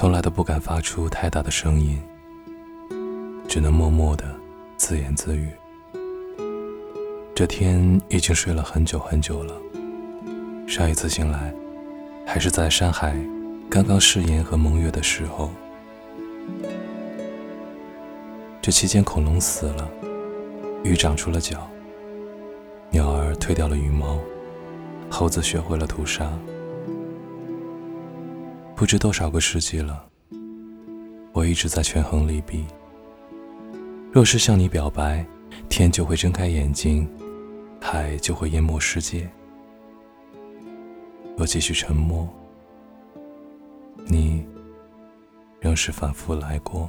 从来都不敢发出太大的声音，只能默默的自言自语。这天已经睡了很久很久了，上一次醒来，还是在山海刚刚誓言和盟约的时候。这期间，恐龙死了，鱼长出了脚，鸟儿褪掉了羽毛，猴子学会了屠杀。不知多少个世纪了，我一直在权衡利弊。若是向你表白，天就会睁开眼睛，海就会淹没世界。若继续沉默，你仍是反复来过。